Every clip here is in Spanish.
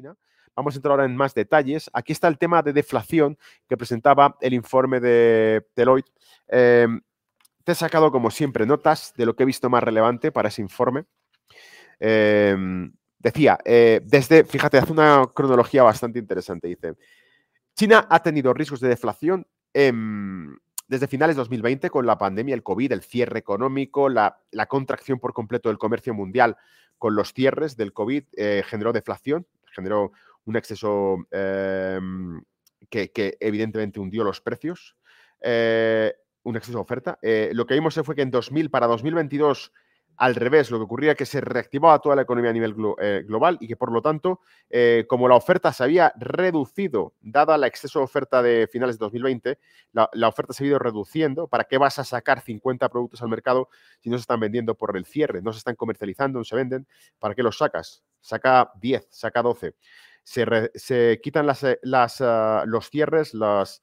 China. Vamos a entrar ahora en más detalles. Aquí está el tema de deflación que presentaba el informe de Deloitte. Em, te he sacado, como siempre, notas de lo que he visto más relevante para ese informe. Em, decía, eh, desde, fíjate, hace una cronología bastante interesante. Dice, China ha tenido riesgos de deflación desde finales de 2020 con la pandemia, el COVID, el cierre económico, la, contracción por completo del comercio mundial con los cierres del COVID eh, generó deflación, generó un exceso em, que, evidentemente hundió los precios, eh, un exceso de oferta. Eh, lo que vimos fue que en 2000 para 2022 al revés, lo que ocurría es que se reactivaba toda la economía a nivel eh, global y que por lo tanto, como la oferta se había reducido, dada la exceso de oferta de finales de 2020, la, oferta se ha ido reduciendo. ¿Para qué vas a sacar 50 productos al mercado si no se están vendiendo por el cierre? No se están comercializando, no se venden. ¿Para qué los sacas? Saca 10, saca 12. Se, quitan las, eh, ah, los cierres, las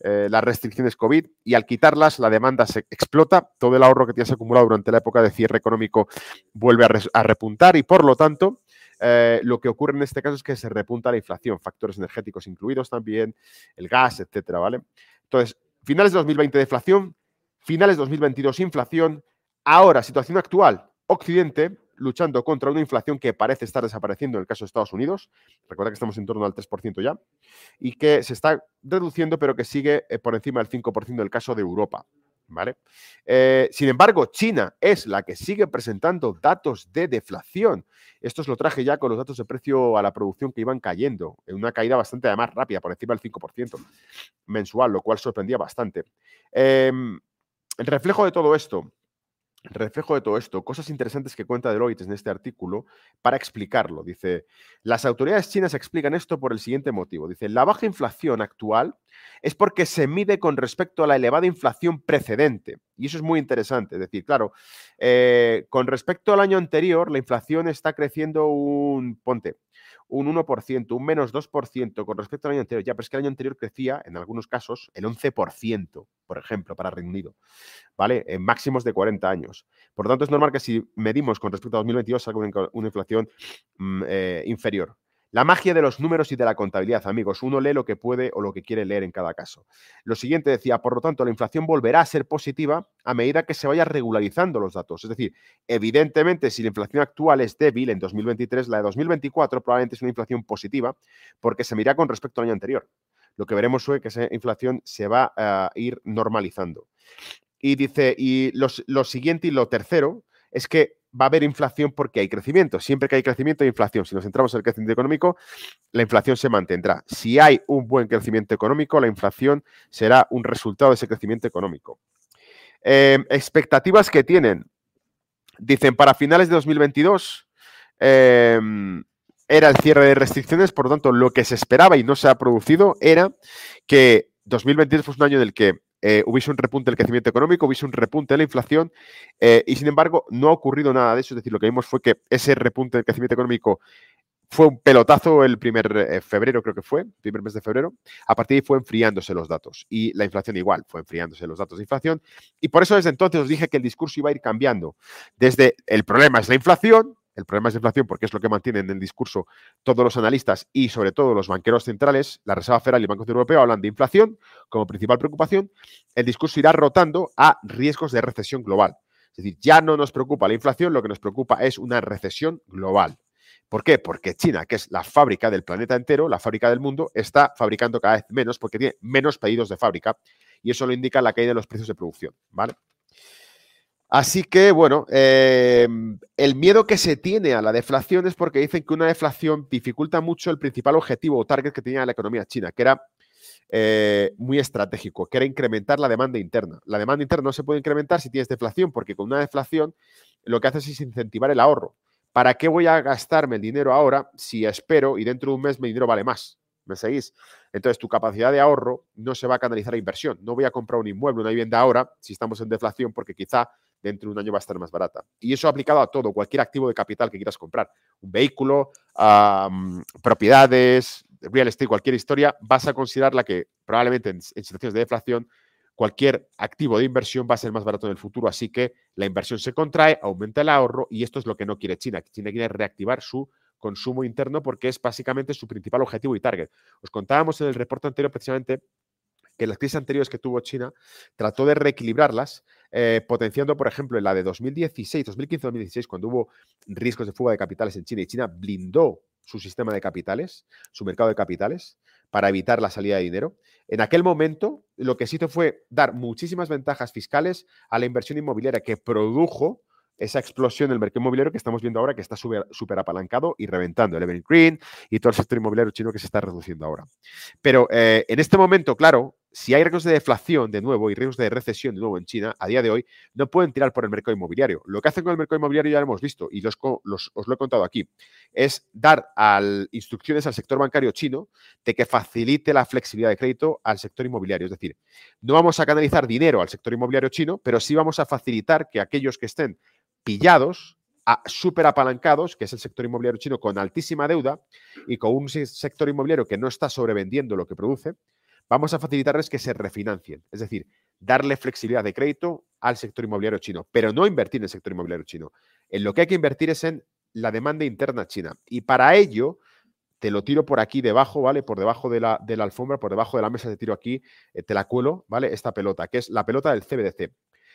eh, las restricciones COVID y al quitarlas la demanda se explota, todo el ahorro que tienes acumulado durante la época de cierre económico vuelve a, repuntar y por lo tanto eh, lo que ocurre en este caso es que se repunta la inflación, factores energéticos incluidos también, el gas, etcétera, ¿vale? Entonces, finales de 2020 deflación, finales de 2022 inflación, ahora situación actual, Occidente, luchando contra una inflación que parece estar desapareciendo en el caso de Estados Unidos. Recuerda que estamos en torno al 3% ya. Y que se está reduciendo, pero que sigue eh, por encima del 5% del caso de Europa. ¿Vale? Eh, sin embargo, China es la que sigue presentando datos de deflación. Esto os lo traje ya con los datos de precio a la producción que iban cayendo, en una caída bastante además rápida, por encima del 5% mensual, lo cual sorprendía bastante. Em, el reflejo de todo esto reflejo de todo esto, cosas interesantes que cuenta Deloitte en este artículo para explicarlo. Dice, las autoridades chinas explican esto por el siguiente motivo. Dice, la baja inflación actual es porque se mide con respecto a la elevada inflación precedente. Y eso es muy interesante. Es decir, claro, eh, con respecto al año anterior, la inflación está creciendo un, ponte, un 1%, un menos 2% con respecto al año anterior. Ya, pero es que el año anterior crecía, en algunos casos, el 11%, por ejemplo, para Reino Unido, ¿vale? En máximos de 40 años. Por lo tanto, es normal que si medimos con respecto a 2022 salga una, inflación mm, eh, inferior. La magia de los números y de la contabilidad, amigos. Uno lee lo que puede o lo que quiere leer en cada caso. Lo siguiente decía, por lo tanto, la inflación volverá a ser positiva a medida que se vaya regularizando los datos. Es decir, evidentemente, si la inflación actual es débil en 2023, la de 2024 probablemente es una inflación positiva porque se mira con respecto al año anterior. Lo que veremos es que esa inflación se va a ir normalizando. Y dice, y lo siguiente y lo tercero es que va a haber inflación porque hay crecimiento. Siempre que hay crecimiento hay inflación. Si nos centramos en el crecimiento económico, la inflación se mantendrá. Si hay un buen crecimiento económico, la inflación será un resultado de ese crecimiento económico. Em, expectativas que tienen. Dicen, para finales de 2022 em, era el cierre de restricciones, por lo tanto, lo que se esperaba y no se ha producido era que 2022 fue un año en el que eh, hubiese un repunte del crecimiento económico, hubiese un repunte de la inflación eh, y sin embargo no ha ocurrido nada de eso. Es decir, lo que vimos fue que ese repunte del crecimiento económico fue un pelotazo el primer eh, febrero, creo que fue, primer mes de febrero. A partir de ahí fue enfriándose los datos y la inflación igual, fue enfriándose los datos de inflación. Y por eso desde entonces os dije que el discurso iba a ir cambiando. Desde el problema es la inflación, el problema es la inflación porque es lo que mantienen en el discurso todos los analistas y sobre todo los banqueros centrales, la Reserva Federal y el Banco Central Europeo hablan de inflación como principal preocupación. El discurso irá rotando a riesgos de recesión global. Es decir, ya no nos preocupa la inflación, lo que nos preocupa es una recesión global. ¿Por qué? Porque China, que es la fábrica del planeta entero, la fábrica del mundo, está fabricando cada vez menos porque tiene menos pedidos de fábrica y eso lo indica la caída de los precios de producción, ¿vale? Así que, bueno, em, el miedo que se tiene a la deflación es porque dicen que una deflación dificulta mucho el principal objetivo o target que tenía la economía china, que era eh, muy estratégico, que era incrementar la demanda interna. La demanda interna no se puede incrementar si tienes deflación, porque con una deflación lo que haces es incentivar el ahorro. ¿Para qué voy a gastarme el dinero ahora si espero y dentro de un mes mi dinero vale más? ¿Me seguís? Entonces, tu capacidad de ahorro no se va a canalizar a inversión. No voy a comprar un inmueble, una vivienda ahora, si estamos en deflación, porque quizá dentro de un año va a estar más barata. Y eso aplicado a todo, cualquier activo de capital que quieras comprar. Un vehículo, propiedades, real estate, cualquier historia, vas a considerarla que probablemente en, situaciones de deflación cualquier activo de inversión va a ser más barato en el futuro. Así que la inversión se contrae, aumenta el ahorro y esto es lo que no quiere China. China quiere reactivar su consumo interno porque es básicamente su principal objetivo y target. Os contábamos en el reporte anterior precisamente que las crisis anteriores que tuvo China trató de reequilibrarlas, eh, potenciando, por ejemplo, en la de 2016, 2015-2016, cuando hubo riesgos de fuga de capitales en China y China blindó su sistema de capitales, su mercado de capitales, para evitar la salida de dinero. En aquel momento, lo que se hizo fue dar muchísimas ventajas fiscales a la inversión inmobiliaria que produjo esa explosión del mercado inmobiliario que estamos viendo ahora, que está súper apalancado y reventando el Evergreen y todo el sector inmobiliario chino que se está reduciendo ahora. Pero eh, en este momento, claro, si hay riesgos de deflación de nuevo y riesgos de recesión de nuevo en China, a día de hoy no pueden tirar por el mercado inmobiliario. Lo que hacen con el mercado inmobiliario ya lo hemos visto y os lo he contado aquí. Es dar instrucciones al sector bancario chino de que facilite la flexibilidad de crédito al sector inmobiliario. Es decir, no vamos a canalizar dinero al sector inmobiliario chino, pero sí vamos a facilitar que aquellos que estén pillados, súper apalancados, que es el sector inmobiliario chino con altísima deuda y con un sector inmobiliario que no está sobrevendiendo lo que produce, vamos a facilitarles que se refinancien. Es decir, darle flexibilidad de crédito al sector inmobiliario chino, pero no invertir en el sector inmobiliario chino. En lo que hay que invertir es en la demanda interna china. Y para ello, te lo tiro por aquí debajo, ¿vale? Por debajo de la, alfombra, por debajo de la mesa te tiro aquí, eh, te la cuelo, ¿vale? Esta pelota, que es la pelota del CBDC.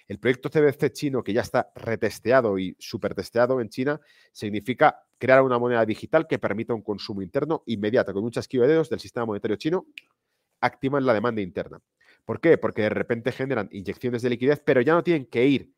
El proyecto CBC chino, que ya está retesteado y supertesteado en China, significa crear una moneda digital que permita un consumo interno inmediato, con un chasquido de dedos del sistema monetario chino, activan la demanda interna. ¿Por qué? Porque de repente generan inyecciones de liquidez, pero ya no tienen que ir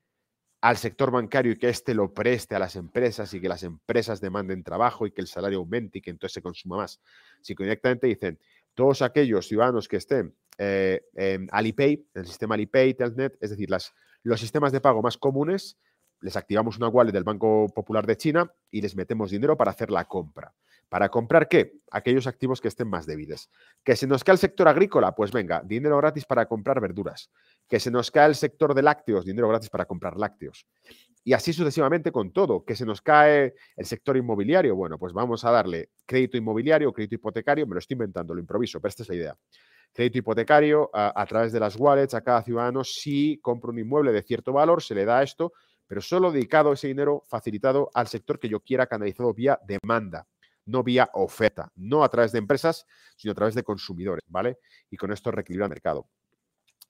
al sector bancario y que éste lo preste a las empresas y que las empresas demanden trabajo y que el salario aumente y que entonces se consuma más. Si directamente dicen, todos aquellos ciudadanos que estén eh, en Alipay, en el sistema Alipay, Telnet, es decir, las los sistemas de pago más comunes, les activamos una wallet del Banco Popular de China y les metemos dinero para hacer la compra. ¿Para comprar qué? Aquellos activos que estén más débiles. ¿Que se nos cae el sector agrícola? Pues venga, dinero gratis para comprar verduras. ¿Que se nos cae el sector de lácteos? Dinero gratis para comprar lácteos. Y así sucesivamente con todo. ¿Que se nos cae el sector inmobiliario? Bueno, pues vamos a darle crédito inmobiliario, crédito hipotecario, me lo estoy inventando, lo improviso, pero esta es la idea crédito hipotecario a, través de las wallets a cada ciudadano si compra un inmueble de cierto valor, se le da esto, pero solo dedicado ese dinero facilitado al sector que yo quiera canalizado vía demanda, no vía oferta, no a través de empresas, sino a través de consumidores, ¿vale? Y con esto reequilibra el mercado.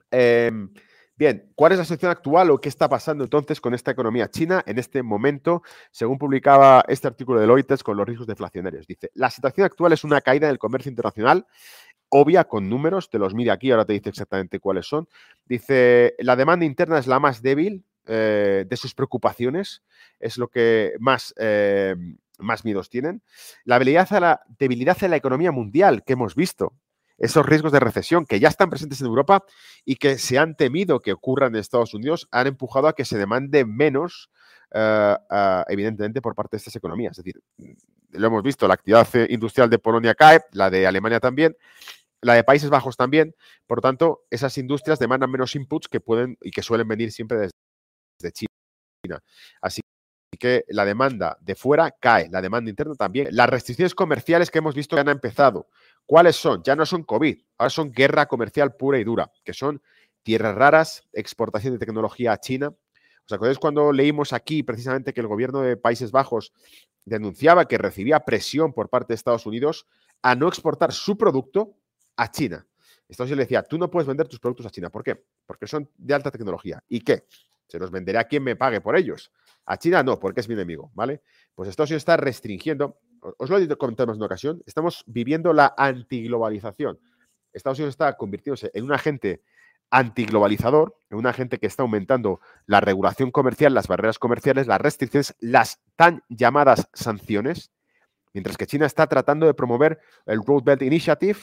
Em, bien, ¿cuál es la situación actual o qué está pasando entonces con esta economía china en este momento, según publicaba este artículo de Reuters con los riesgos deflacionarios? Dice, la situación actual es una caída en el comercio internacional obvia con números, te los mide aquí, ahora te dice exactamente cuáles son. Dice, la demanda interna es la más débil eh, de sus preocupaciones, es lo que más, eh, más miedos tienen. La debilidad, a la debilidad en la economía mundial que hemos visto, esos riesgos de recesión que ya están presentes en Europa y que se han temido que ocurran en Estados Unidos, han empujado a que se demande menos, eh, evidentemente, por parte de estas economías. Es decir, lo hemos visto, la actividad industrial de Polonia cae, la de Alemania también, la de Países Bajos también. Por tanto, esas industrias demandan menos inputs que pueden y que suelen venir siempre desde China. Así que la demanda de fuera cae, la demanda interna también. Las restricciones comerciales que hemos visto ya han empezado. ¿Cuáles son? Ya no son COVID, ahora son guerra comercial pura y dura, que son tierras raras, exportación de tecnología a China. ¿Os acordáis cuando leímos aquí precisamente que el gobierno de Países Bajos denunciaba que recibía presión por parte de Estados Unidos a no exportar su producto a China. Estados Unidos le decía, tú no puedes vender tus productos a China. ¿Por qué? Porque son de alta tecnología. ¿Y qué? Se los venderé a quien me pague por ellos. A China no, porque es mi enemigo, ¿vale? Pues Estados Unidos está restringiendo, os lo he comentado en una ocasión, estamos viviendo la antiglobalización. Estados Unidos está convirtiéndose en un agente antiglobalizador, en un agente que está aumentando la regulación comercial, las barreras comerciales, las restricciones, las tan llamadas sanciones, mientras que China está tratando de promover el Road Belt Initiative,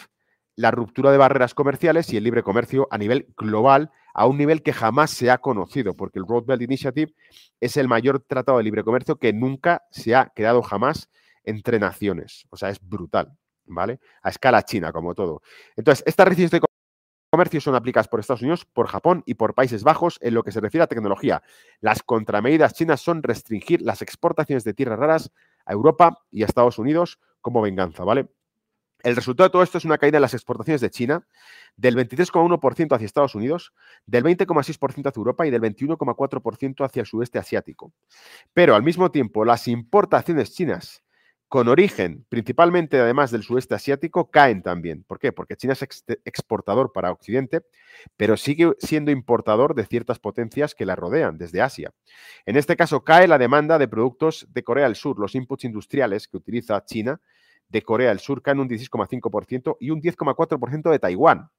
la ruptura de barreras comerciales y el libre comercio a nivel global, a un nivel que jamás se ha conocido, porque el Road Belt Initiative es el mayor tratado de libre comercio que nunca se ha creado jamás entre naciones. O sea, es brutal, ¿vale? A escala china, como todo. Entonces, estas restricciones de comercio son aplicadas por Estados Unidos, por Japón y por Países Bajos en lo que se refiere a tecnología. Las contramedidas chinas son restringir las exportaciones de tierras raras a Europa y a Estados Unidos como venganza, ¿vale? El resultado de todo esto es una caída en las exportaciones de China del 23,1% hacia Estados Unidos, del 20,6% hacia Europa y del 21,4% hacia el sudeste asiático. Pero al mismo tiempo, las importaciones chinas con origen principalmente además del sudeste asiático caen también. ¿Por qué? Porque China es exportador para Occidente, pero sigue siendo importador de ciertas potencias que la rodean desde Asia. En este caso cae la demanda de productos de Corea del Sur, los inputs industriales que utiliza China de Corea del Sur caen un 16,5% y un 10,4% de Taiwán.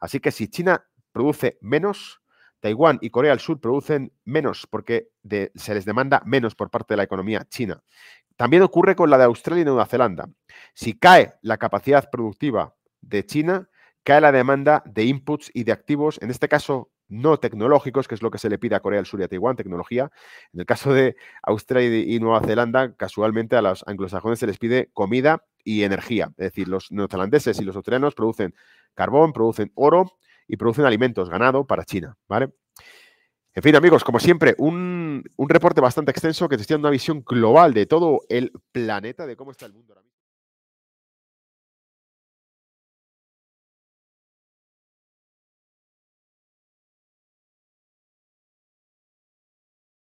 Así que si China produce menos, Taiwán y Corea del Sur producen menos porque se les demanda menos por parte de la economía china. También ocurre con la de Australia y Nueva Zelanda. Si cae la capacidad productiva de China, cae la demanda de inputs y de activos, en este caso no tecnológicos, que es lo que se le pide a Corea del Sur y a Taiwán, tecnología. En el caso de Australia y Nueva Zelanda, casualmente a los anglosajones se les pide comida y energía. Es decir, los neozelandeses y los australianos producen carbón, producen oro y producen alimentos, ganado para China, ¿vale? En fin, amigos, como siempre, un, reporte bastante extenso que te dando una visión global de todo el planeta, de cómo está el mundo ahora